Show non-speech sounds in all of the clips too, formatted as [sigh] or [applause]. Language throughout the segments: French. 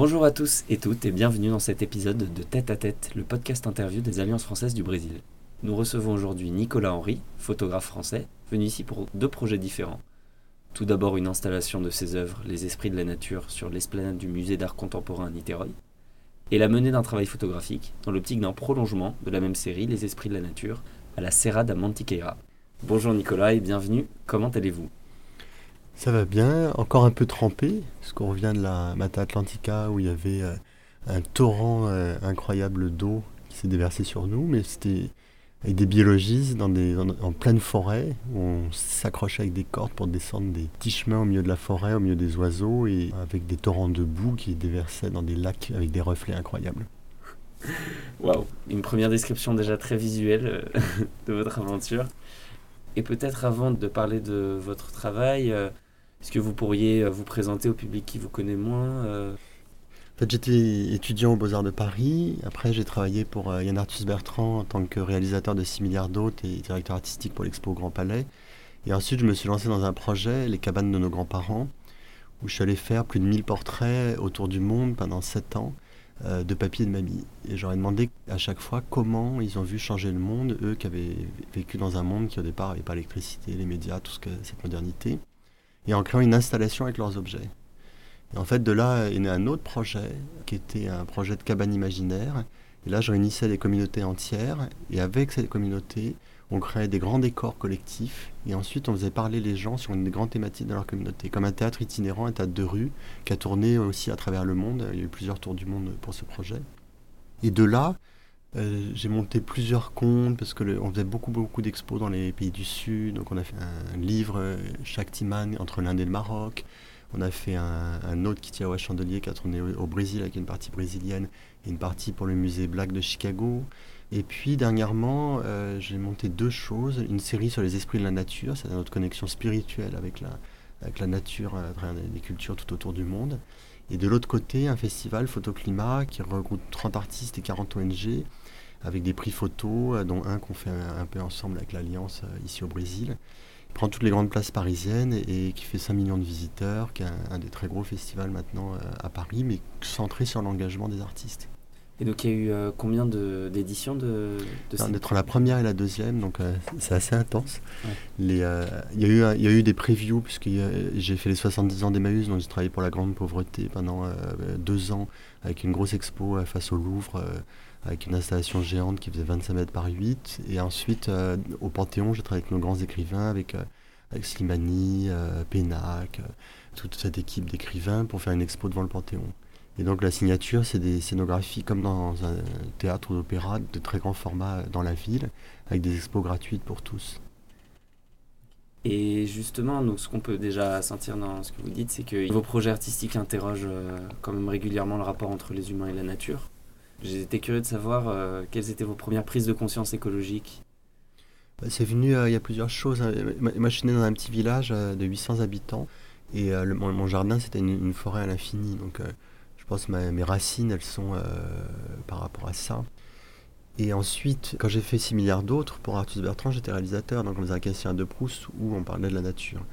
Bonjour à tous et toutes et bienvenue dans cet épisode de Tête à Tête, le podcast interview des Alliances françaises du Brésil. Nous recevons aujourd'hui Nicolas Henry, photographe français, venu ici pour deux projets différents. Tout d'abord une installation de ses œuvres Les Esprits de la Nature sur l'esplanade du musée d'art contemporain à Niteroi, et la menée d'un travail photographique dans l'optique d'un prolongement de la même série Les Esprits de la Nature à la Serra da Mantiqueira. Bonjour Nicolas et bienvenue, comment allez-vous? Ça va bien, encore un peu trempé, parce qu'on revient de la Mata Atlantica où il y avait euh, un torrent euh, incroyable d'eau qui s'est déversé sur nous, mais c'était avec des biologistes dans des, en, en pleine forêt, où on s'accrochait avec des cordes pour descendre des petits chemins au milieu de la forêt, au milieu des oiseaux, et avec des torrents de boue qui déversaient dans des lacs avec des reflets incroyables. [laughs] Waouh, une première description déjà très visuelle euh, [laughs] de votre aventure. Et peut-être avant de parler de votre travail, est-ce que vous pourriez euh, vous présenter au public qui vous connaît moins euh, En fait, j'étais étudiant aux Beaux-Arts de Paris. Après, j'ai travaillé pour euh, Yann Arthus Bertrand en tant que réalisateur de 6 milliards d'hôtes et directeur artistique pour l'Expo au Grand Palais. Et ensuite, je me suis lancé dans un projet, Les cabanes de nos grands-parents, où je suis allé faire plus de 1000 portraits autour du monde pendant 7 ans de papy et de mamie. Et j'aurais demandé à chaque fois comment ils ont vu changer le monde, eux qui avaient vécu dans un monde qui au départ n'avait pas l'électricité, les médias, tout ce que cette modernité, et en créant une installation avec leurs objets. Et en fait, de là est né un autre projet, qui était un projet de cabane imaginaire. Et là, je réunissais des communautés entières, et avec ces communautés, on créait des grands décors collectifs, et ensuite on faisait parler les gens sur une des grandes thématiques de leur communauté, comme un théâtre itinérant, un théâtre de rue, qui a tourné aussi à travers le monde. Il y a eu plusieurs tours du monde pour ce projet. Et de là, euh, j'ai monté plusieurs comptes, parce qu'on faisait beaucoup, beaucoup d'expos dans les pays du Sud. Donc on a fait un livre, euh, chaque Timan, entre l'Inde et le Maroc. On a fait un, un autre à Chandelier qui a tourné au, au Brésil avec une partie brésilienne et une partie pour le musée Black de Chicago. Et puis dernièrement, euh, j'ai monté deux choses. Une série sur les esprits de la nature, c'est notre connexion spirituelle avec la, avec la nature à des cultures tout autour du monde. Et de l'autre côté, un festival Photoclimat qui regroupe 30 artistes et 40 ONG avec des prix photos, euh, dont un qu'on fait un, peu ensemble avec l'Alliance euh, ici au Brésil. Il prend toutes les grandes places parisiennes et, qui fait 5 millions de visiteurs, qui est un, un des très gros festivals maintenant euh, à Paris, mais centré sur l'engagement des artistes. Et donc il y a eu euh, combien de- d'éditions de, de entre la première et la deuxième, donc euh, c'est assez intense. Ouais. Euh, il, y a eu, un- il y a eu des previews, puisque j'ai fait les 70 ans d'Emmaüs, donc j'ai travaillé pour la grande pauvreté pendant euh, deux ans, avec une grosse expo euh, face au Louvre, euh, avec une installation géante qui faisait 25 mètres par 8. Et ensuite, euh, au Panthéon, j'ai travaillé avec nos grands écrivains, avec, euh, avec Slimani, euh, Pénac, euh, toute cette équipe d'écrivains, pour faire une expo devant le Panthéon. Et donc la signature, c'est des scénographies comme dans un théâtre ou d'opéra de très grand format dans la ville, avec des expos gratuites pour tous. Et justement, donc, ce qu'on peut déjà sentir dans ce que vous dites, c'est que vos projets artistiques interrogent euh, quand même régulièrement le rapport entre les humains et la nature. J'étais curieux de savoir euh, quelles étaient vos premières prises de conscience écologique. Bah, C'est venu, euh, il y a plusieurs choses. hein. Moi, je suis né dans un petit village euh, de 800 habitants, et euh, le- mon, jardin, c'était une, une forêt à l'infini. Donc euh, pense que mes racines, elles sont euh, par rapport à ça. Et ensuite, quand j'ai fait 6 milliards d'autres, pour Arthus Bertrand, j'étais réalisateur, donc on faisait un Cassien de Proust où on parlait de la nature.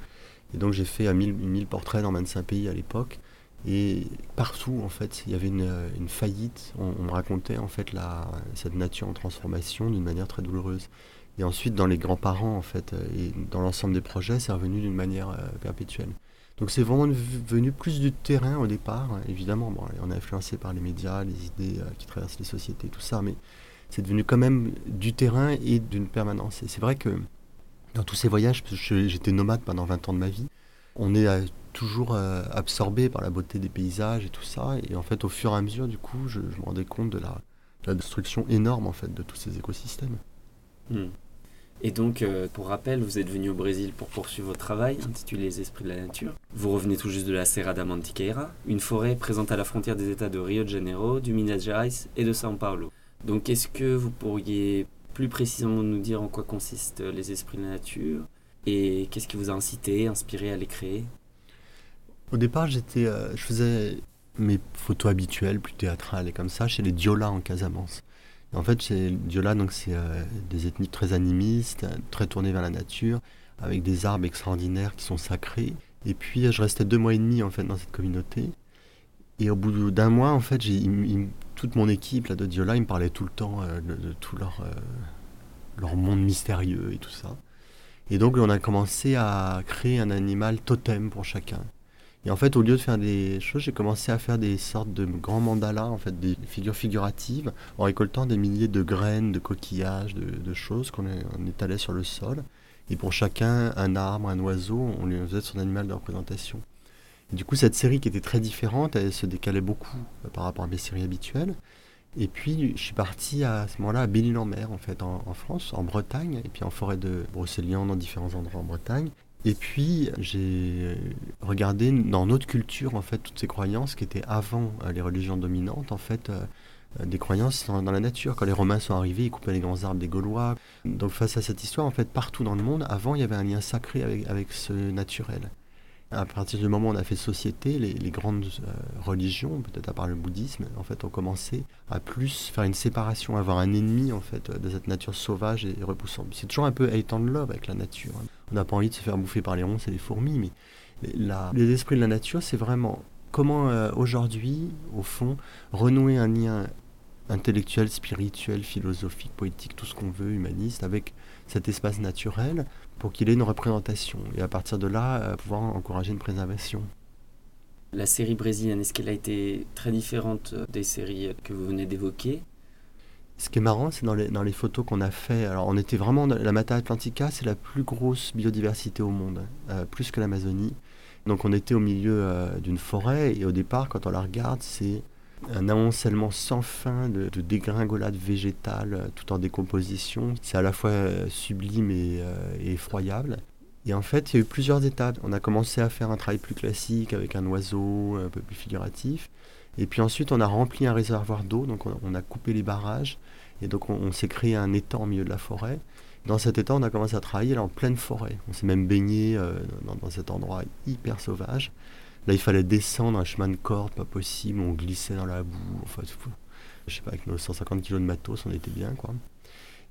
Et donc j'ai fait euh, 1000, 1000 portraits dans 25 pays à l'époque. Et partout, en fait, il y avait une, euh, faillite. On, on me racontait, en fait, la, cette nature en transformation d'une manière très douloureuse. Et ensuite, dans les grands-parents, en fait, euh, et dans l'ensemble des projets, c'est revenu d'une manière perpétuelle. Donc c'est vraiment venu plus du terrain au départ, évidemment. Bon, on est influencé par les médias, les idées euh, qui traversent les sociétés, tout ça, mais c'est devenu quand même du terrain et d'une permanence. Et c'est vrai que dans tous ces voyages, parce que j'étais nomade pendant 20 ans de ma vie, on est euh, toujours euh, absorbé par la beauté des paysages et tout ça. Et en fait, au fur et à mesure, du coup, je, me rendais compte de la, de la destruction énorme en fait de tous ces écosystèmes. Hmm. Et donc, euh, pour rappel, vous êtes venu au Brésil pour poursuivre votre travail, intitulé Les Esprits de la Nature. Vous revenez tout juste de la Serra da Mantiqueira, une forêt présente à la frontière des États de Rio de Janeiro, du Minas Gerais et de São Paulo. Donc, est-ce que vous pourriez plus précisément nous dire en quoi consistent Les Esprits de la Nature et qu'est-ce qui vous a incité, inspiré à les créer? Au départ, j'étais, euh, je faisais mes photos habituelles, plus théâtrales et comme ça, chez les Diola en Casamance. En fait, chez Diola, donc c'est euh, des ethnies très animistes, très tournées vers la nature, avec des arbres extraordinaires qui sont sacrés. Et puis, je restais deux mois et demi en dans cette communauté. Et au bout d'un mois, en fait, toute mon équipe là, de Diola, ils me parlaient tout le temps euh, de, tout leur, euh, leur monde mystérieux et tout ça. Et donc, on a commencé à créer un animal totem pour chacun. Et en fait, au lieu de faire des choses, j'ai commencé à faire des sortes de grands mandalas, en fait, des figures figuratives, en récoltant des milliers de graines, de coquillages, de, choses qu'on étalait sur le sol. Et pour chacun, un arbre, un oiseau, on lui faisait son animal de représentation. du coup, cette série qui était très différente, elle se décalait beaucoup euh, par rapport à mes séries habituelles. Et puis, je suis parti à ce moment-là à Belle-Île-en-Mer, en fait, en, France, en Bretagne, et puis en forêt de Brocéliande, dans différents endroits en Bretagne. Et puis, j'ai regardé dans notre culture, en fait, toutes ces croyances qui étaient avant euh, les religions dominantes, en fait, euh, euh, des croyances dans, la nature. Quand les Romains sont arrivés, ils coupaient les grands arbres des Gaulois. Donc, face à cette histoire, en fait, partout dans le monde, avant, il y avait un lien sacré avec ce naturel. À partir du moment où on a fait société, les, grandes euh, religions, peut-être à part le bouddhisme, en fait, ont commencé à plus faire une séparation, avoir un ennemi en fait de cette nature sauvage et repoussante. C'est toujours un peu hate and love avec la nature. Hein. On n'a pas envie de se faire bouffer par les ronces et les fourmis, mais les esprits de la nature, c'est vraiment comment euh, aujourd'hui, au fond, renouer un lien intellectuel, spirituel, philosophique, poétique, tout ce qu'on veut, humaniste, avec cet espace naturel pour qu'il ait une représentation et à partir de là, euh, pouvoir encourager une préservation. La série brésilienne, est-ce qu'elle a été très différente des séries que vous venez d'évoquer? Ce qui est marrant, c'est dans les, dans les photos qu'on a fait. Alors, on était vraiment. La Mata Atlantica, c'est la plus grosse biodiversité au monde, euh, plus que l'Amazonie. Donc, on était au milieu euh, d'une forêt, et au départ, quand on la regarde, c'est un amoncellement sans fin de, de dégringolades végétales euh, tout en décomposition. C'est à la fois euh, sublime euh, et, effroyable. Et en fait, il y a eu plusieurs étapes. On a commencé à faire un travail plus classique avec un oiseau un peu plus figuratif. Et puis ensuite, on a rempli un réservoir d'eau, donc on, a coupé les barrages. Et donc, on, s'est créé un étang au milieu de la forêt. Dans cet étang, on a commencé à travailler là, en pleine forêt. On s'est même baigné dans, cet endroit hyper sauvage. Là, il fallait descendre un chemin de corde, pas possible, on glissait dans la boue. Enfin, je sais pas, avec nos 150 kg de matos, on était bien, quoi.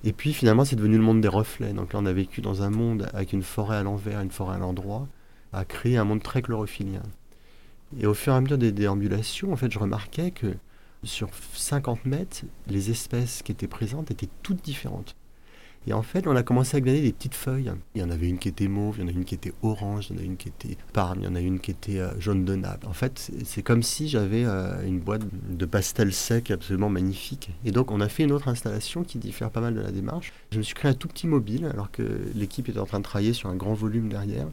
Et puis finalement, c'est devenu le monde des reflets. Donc là, on a vécu dans un monde avec une forêt à l'envers, une forêt à l'endroit, à créer un monde très chlorophylien. Et au fur et à mesure des déambulations, en fait, je remarquais que sur 50 mètres, les espèces qui étaient présentes étaient toutes différentes. Et en fait, on a commencé à glaner des petites feuilles. Il y en avait une qui était mauve, il y en a une qui était orange, il y en a une qui était parme, il y en a une qui était euh, jaune de Naples. En fait, c'est comme si j'avais euh, une boîte de pastels secs absolument magnifique. Et donc, on a fait une autre installation qui diffère pas mal de la démarche. Je me suis créé un tout petit mobile alors que l'équipe était en train de travailler sur un grand volume derrière.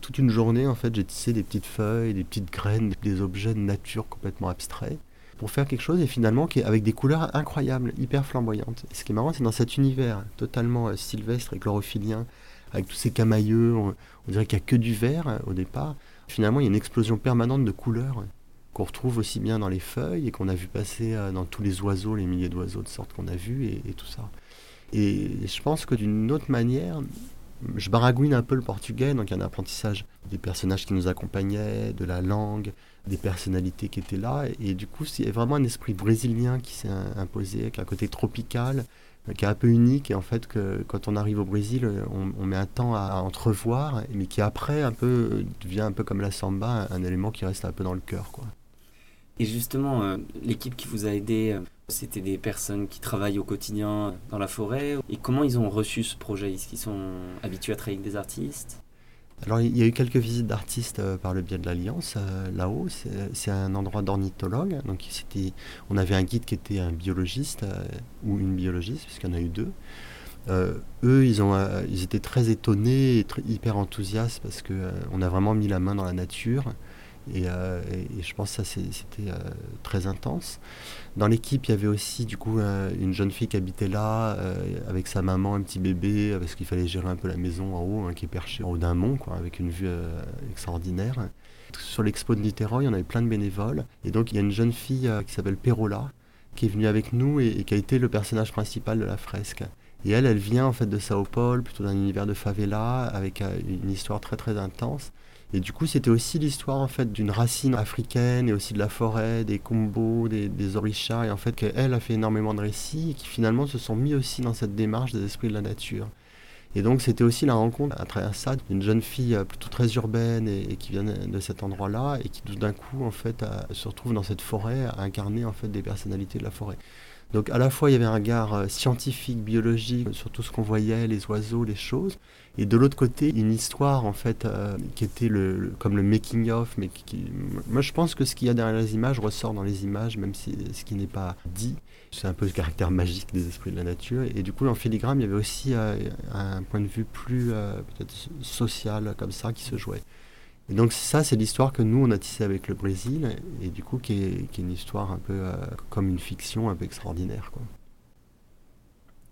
Toute une journée, en fait, j'ai tissé des petites feuilles, des petites graines, des objets de nature complètement abstraits pour faire quelque chose et finalement qui est avec des couleurs incroyables, hyper flamboyantes. Et ce qui est marrant, c'est dans cet univers totalement euh, sylvestre et chlorophylien, avec tous ces camailleux, on, dirait qu'il n'y a que du vert euh, au départ. Finalement, il y a une explosion permanente de couleurs qu'on retrouve aussi bien dans les feuilles et qu'on a vu passer euh, dans tous les oiseaux, les milliers d'oiseaux de sorte qu'on a vu et, et, tout ça. Et je pense que d'une autre manière, je baragouine un peu le portugais, donc il y a un apprentissage des personnages qui nous accompagnaient, de la langue, des personnalités qui étaient là. Et, du coup, c'est vraiment un esprit brésilien qui s'est imposé, avec un côté tropical, qui est un peu unique. Et en fait, que quand on arrive au Brésil, on, met un temps à, entrevoir, mais qui après un peu devient un peu comme la samba, un, élément qui reste un peu dans le cœur. Quoi. Et justement, euh, l'équipe qui vous a aidé, euh, c'était des personnes qui travaillent au quotidien dans la forêt? Et comment ils ont reçu ce projet? Est-ce qu'ils sont habitués à travailler avec des artistes? Alors il y a eu quelques visites d'artistes euh, par le biais de l'Alliance euh, là-haut. C'est un endroit d'ornithologue. Donc c'était, on avait un guide qui était un biologiste euh, ou une biologiste, puisqu'il y en a eu deux. eux, ils, ont, ils étaient très étonnés et hyper enthousiastes parce qu'on on a vraiment mis la main dans la nature. Et, je pense que ça c'était très intense. Dans l'équipe, il y avait aussi du coup une jeune fille qui habitait là avec sa maman, un petit bébé, parce qu'il fallait gérer un peu la maison en haut, hein, qui est perchée en haut d'un mont, quoi, avec une vue extraordinaire. Sur l'expo de Niteroi, on avait plein de bénévoles. Et donc, il y a une jeune fille qui s'appelle Perola, qui est venue avec nous et, qui a été le personnage principal de la fresque. Et elle, elle vient en fait de Sao Paulo, plutôt d'un univers de favela, avec euh, une histoire très très intense. Et du coup, c'était aussi l'histoire en fait d'une racine africaine et aussi de la forêt, des combos, des, des orishas, et en fait qu'elle a fait énormément de récits et qui finalement se sont mis aussi dans cette démarche des esprits de la nature. Et donc c'était aussi la rencontre à travers ça d'une jeune fille euh, plutôt très urbaine et, qui vient de cet endroit-là et qui tout d'un coup en fait se retrouve dans cette forêt à incarner en fait des personnalités de la forêt. Donc à la fois il y avait un regard euh, scientifique, biologique sur tout ce qu'on voyait, les oiseaux, les choses, et de l'autre côté une histoire en fait euh, qui était le, comme le making of, mais qui, moi je pense que ce qu'il y a derrière les images ressort dans les images, même si ce qui n'est pas dit. C'est un peu le caractère magique des esprits de la nature. Et du coup, en filigrane, il y avait aussi euh, un point de vue plus peut-être social comme ça qui se jouait. Et donc ça, c'est l'histoire que nous, on a tissée avec le Brésil, et du coup, qui est, une histoire un peu euh, comme une fiction un peu extraordinaire.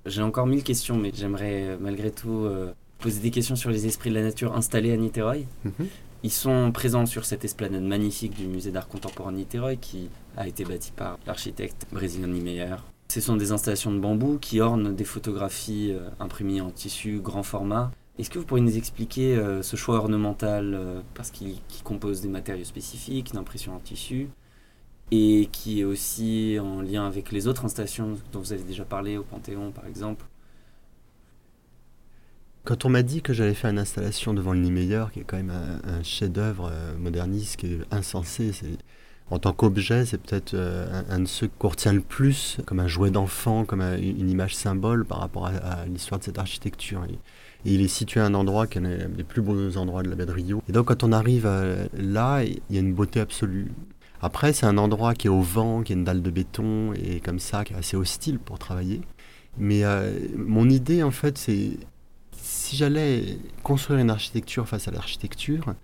J'ai encore mille questions, mais j'aimerais euh, malgré tout euh, poser des questions sur les esprits de la nature installés à Niterói. Mhm. Ils sont présents sur cette esplanade magnifique du musée d'art contemporain de Niterói, qui a été bâti par l'architecte brésilien Niemeyer. Ce sont des installations de bambou qui ornent des photographies imprimées en tissu grand format est-ce que vous pourriez nous expliquer euh, ce choix ornemental euh, parce qu'il compose des matériaux spécifiques, d'impression en tissu et qui est aussi en lien avec les autres installations dont vous avez déjà parlé au Panthéon par exemple? Quand on m'a dit que j'allais faire une installation devant le Niemeyer, qui est quand même un, chef-d'œuvre euh, moderniste, qui est insensé, en tant qu'objet, c'est peut-être un, de ceux qu'on retient le plus comme un jouet d'enfant, comme une image symbole par rapport à, l'histoire de cette architecture il est situé à un endroit qui est un des plus beaux endroits de la baie de Rio. Et donc quand on arrive euh, là, il y a une beauté absolue. Après, c'est un endroit qui est au vent, qui a une dalle de béton et comme ça, qui est assez hostile pour travailler. Mais euh, mon idée, en fait, c'est si j'allais construire une architecture face à l'architecture,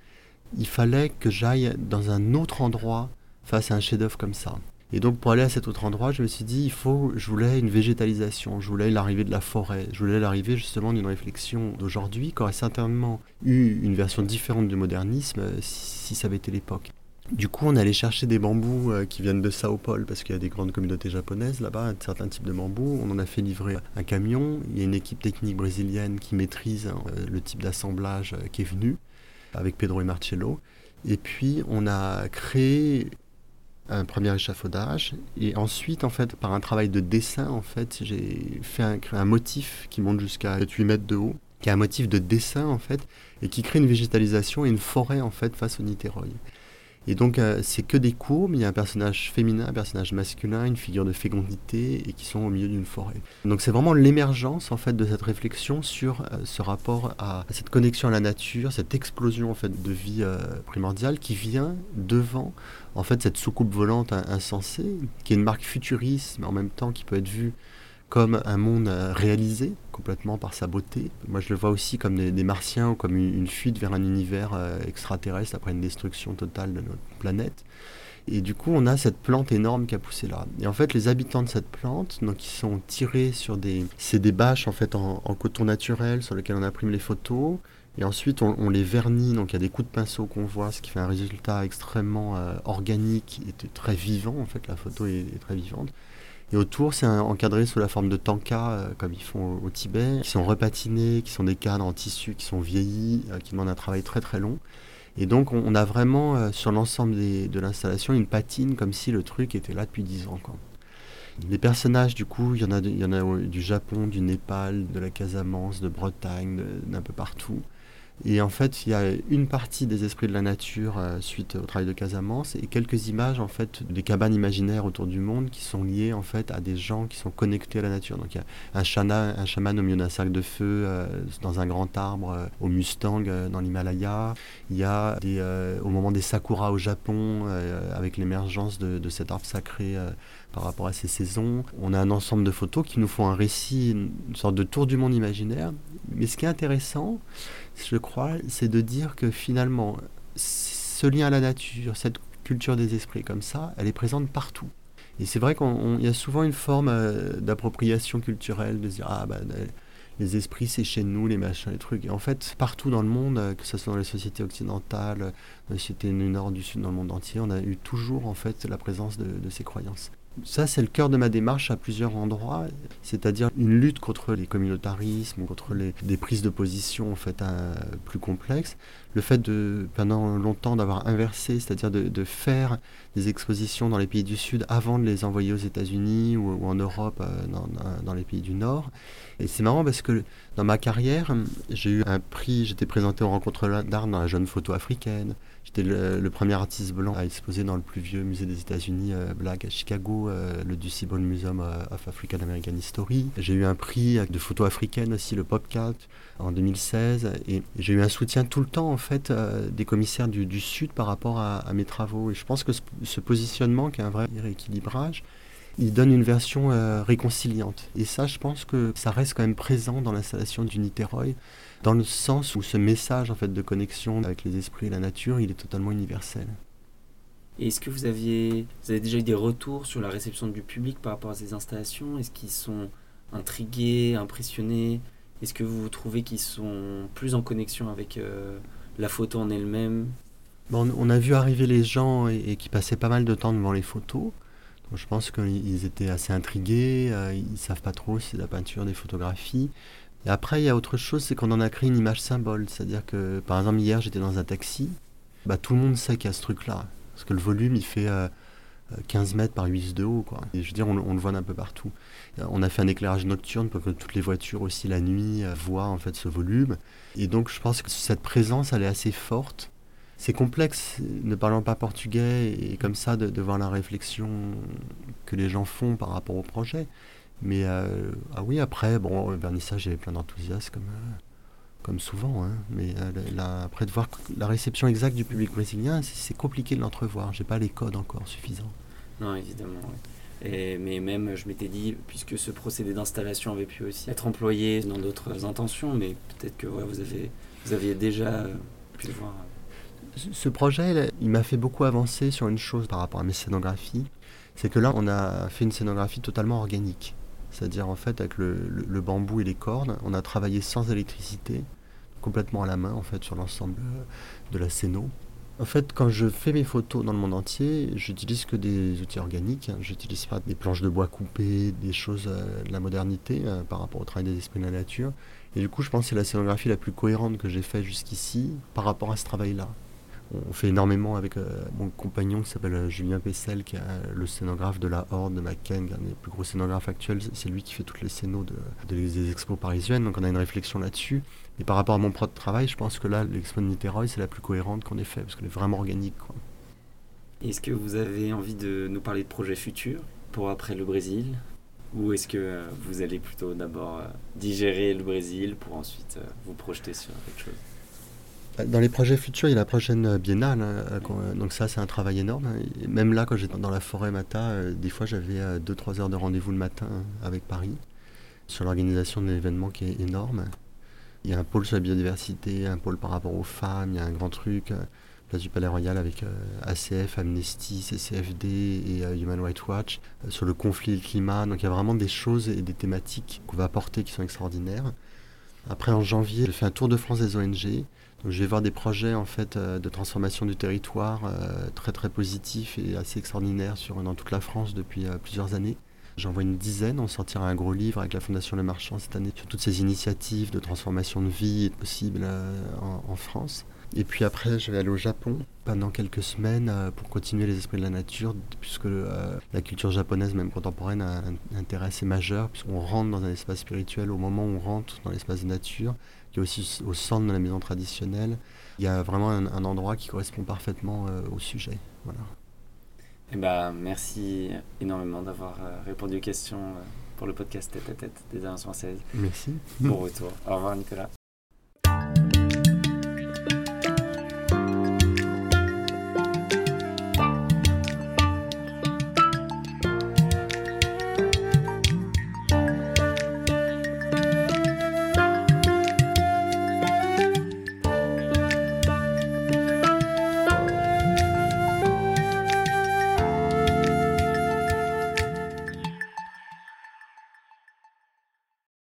il fallait que j'aille dans un autre endroit face à un chef-d'œuvre comme ça. Et donc pour aller à cet autre endroit, je me suis dit, il faut, je voulais une végétalisation, je voulais l'arrivée de la forêt, je voulais l'arrivée justement d'une réflexion d'aujourd'hui qui aurait certainement eu une version différente du modernisme euh, si, ça avait été l'époque. Du coup, on allait chercher des bambous euh, qui viennent de Sao Paulo parce qu'il y a des grandes communautés japonaises là-bas, un certain type de bambous. On en a fait livrer un camion. Il y a une équipe technique brésilienne qui maîtrise euh, le type d'assemblage qui est venu avec Pedro et Marcello. Et puis, on a créé un premier échafaudage et ensuite en fait par un travail de dessin en fait j'ai fait un, motif qui monte jusqu'à 8 mètres de haut qui est un motif de dessin en fait et qui crée une végétalisation et une forêt en fait face au Niteroi. Et donc, euh, c'est que des courbes. Il y a un personnage féminin, un personnage masculin, une figure de fécondité, et qui sont au milieu d'une forêt. Donc, c'est vraiment l'émergence en fait de cette réflexion sur euh, ce rapport à, cette connexion à la nature, cette explosion en fait de vie euh, primordiale qui vient devant en fait cette soucoupe volante insensée, qui est une marque futuriste, mais en même temps qui peut être vue comme un monde euh, réalisé complètement par sa beauté. Moi, je le vois aussi comme des, martiens ou comme une, fuite vers un univers euh, extraterrestre après une destruction totale de notre planète. Et du coup, on a cette plante énorme qui a poussé là. Et en fait, les habitants de cette plante, donc, ils sont tirés sur des, c'est des bâches en fait en, coton naturel sur lesquelles on imprime les photos. Et ensuite, on, les vernit. Donc, il y a des coups de pinceau qu'on voit, ce qui fait un résultat extrêmement euh, organique et très vivant. En fait, la photo est très vivante. Et autour, c'est encadré sous la forme de tankas, euh, comme ils font au, Tibet, qui sont repatinés, qui sont des cadres en tissu, qui sont vieillis, euh, qui demandent un travail très très long. Et donc, on, a vraiment, euh, sur l'ensemble de l'installation, une patine comme si le truc était là depuis 10 ans. Les personnages, du coup, il y en a, y en a du Japon, du Népal, de la Casamance, de Bretagne, d'un peu partout. Et en fait, il y a une partie des esprits de la nature euh, suite au travail de Casamance et quelques images en fait des cabanes imaginaires autour du monde qui sont liées en fait à des gens qui sont connectés à la nature. Donc il y a un, chana, un chaman au milieu d'un cercle de feu euh, dans un grand arbre euh, au Mustang dans l'Himalaya. Il y a au moment des sakuras au Japon avec l'émergence de, de, cet arbre sacré par rapport à ces saisons. On a un ensemble de photos qui nous font un récit, une sorte de tour du monde imaginaire. Mais ce qui est intéressant, je crois, c'est de dire que finalement, ce lien à la nature, cette culture des esprits comme ça, elle est présente partout. Et c'est vrai qu'il y a souvent une forme euh, d'appropriation culturelle, de se dire ah bah les esprits c'est chez nous, les machins, les trucs. Et en fait, partout dans le monde, euh, que ce soit dans les sociétés occidentales, dans les sociétés du nord, du sud, dans le monde entier, on a eu toujours en fait la présence de ces croyances. Ça, c'est le cœur de ma démarche à plusieurs endroits, c'est-à-dire une lutte contre les communautarismes, contre les, des prises de position en fait plus complexes. Le fait de, pendant longtemps, d'avoir inversé, c'est-à-dire de, faire des expositions dans les pays du Sud avant de les envoyer aux États-Unis ou, en Europe, euh, dans, dans, les pays du Nord. Et c'est marrant parce que dans ma carrière, j'ai eu un prix, j'étais présenté aux rencontres d'art dans la jeune photo africaine. J'étais le, premier artiste blanc à exposer dans le plus vieux musée des États-Unis, euh, Black à Chicago, euh, le Ducey Museum euh, of African American History. J'ai eu un prix de photo africaine aussi, le Popcat, en 2016. Et j'ai eu un soutien tout le temps, en fait, des commissaires du, Sud par rapport à, mes travaux. Et je pense que ce, positionnement, qui est un vrai rééquilibrage, il donne une version réconciliante. Et ça, je pense que ça reste quand même présent dans l'installation du Niteroi dans le sens où ce message en fait de connexion avec les esprits et la nature, il est totalement universel. Est-ce que vous aviez, vous avez déjà eu des retours sur la réception du public par rapport à ces installations? Est-ce qu'ils sont intrigués, impressionnés? Est-ce que vous trouvez qu'ils sont plus en connexion avec euh, la photo en elle-même? On a vu arriver les gens et, qui passaient pas mal de temps devant les photos. Je pense qu'ils étaient assez intrigués, euh, ils savent pas trop si c'est de la peinture, des photographies. Et après, il y a autre chose, c'est qu'on en a créé une image symbole. C'est-à-dire que, par exemple, hier, j'étais dans un taxi. Bah, tout le monde sait qu'il y a ce truc-là. Parce que le volume, il fait 15 euh, mètres par 8 de haut. Quoi. Et je veux dire, on, le voit d'un peu partout. On a fait un éclairage nocturne pour que toutes les voitures aussi la nuit euh, voient en fait ce volume. Et donc, je pense que cette présence, elle est assez forte. C'est complexe, ne parlant pas portugais, et comme ça, de, voir la réflexion que les gens font par rapport au projet. Mais euh, ah oui, après, bon, le vernissage, avait plein d'enthousiasme comme, euh, comme souvent. Hein. mais euh, après, de voir la réception exacte du public brésilien, c'est compliqué de l'entrevoir. J'ai pas les codes encore suffisants. Non, évidemment. Et, mais même, je m'étais dit, puisque ce procédé d'installation avait pu aussi être employé dans d'autres intentions, mais peut-être que vous, avez, vous aviez déjà pu le voir. Ce projet, il m'a fait beaucoup avancer sur une chose par rapport à mes scénographies. C'est que là, on a fait une scénographie totalement organique. C'est-à-dire en fait avec le, bambou et les cordes, on a travaillé sans électricité, complètement à la main en fait sur l'ensemble de la scéno. En fait, quand je fais mes photos dans le monde entier, j'utilise que des outils organiques. J'utilise pas des planches de bois coupées, des choses euh, de la modernité euh, par rapport au travail des esprits de la nature. Et du coup, je pense que c'est la scénographie la plus cohérente que j'ai faite jusqu'ici par rapport à ce travail-là on fait énormément avec euh, mon compagnon qui s'appelle euh, Julien Pessel, qui est euh, le scénographe de la Horde de McKen, un des plus gros scénographes actuels. C'est lui qui fait toutes les scénos de, des expos parisiennes, donc on a une réflexion là-dessus. Et par rapport à mon propre travail, je pense que là, l'expo de Niteroi, c'est la plus cohérente qu'on ait fait, parce qu'elle est vraiment organique. Est-ce que vous avez envie de nous parler de projets futurs pour après le Brésil? Ou est-ce que vous allez plutôt d'abord digérer le Brésil pour ensuite vous projeter sur quelque chose? Dans les projets futurs, il y a la prochaine biennale. Hein, euh, donc ça, c'est un travail énorme. Même là, quand j'étais dans la forêt Mata, euh, des fois, j'avais 2-3 euh, heures de rendez-vous le matin avec Paris sur l'organisation de l'événement qui est énorme. Il y a un pôle sur la biodiversité, un pôle par rapport aux femmes, il y a un grand truc, place du Palais Royal avec ACF, Amnesty, CCFD et Human Rights Watch, sur le conflit et le climat. Donc il y a vraiment des choses et des thématiques qu'on va apporter qui sont extraordinaires. Après, en janvier, je fais un tour de France des ONG je vais voir des projets en fait euh, de transformation du territoire euh, très très positifs et assez extraordinaires sur, dans toute la France depuis euh, plusieurs années. J'en vois une dizaine, on sortira un gros livre avec la Fondation Le Marchand cette année sur toutes ces initiatives de transformation de vie possibles en, France. Et puis après, je vais aller au Japon pendant quelques semaines pour continuer les esprits de la nature, puisque la culture japonaise, même contemporaine, a un intérêt assez majeur, puisqu'on rentre dans un espace spirituel au moment où on rentre dans l'espace de nature qui est aussi au centre de la maison traditionnelle. Il y a vraiment un, endroit qui correspond parfaitement euh, au sujet. Voilà. Eh ben, merci énormément d'avoir euh, répondu aux questions euh, pour le podcast Tête à Tête des Alliances françaises. Merci. Bon retour. Au revoir Nicolas.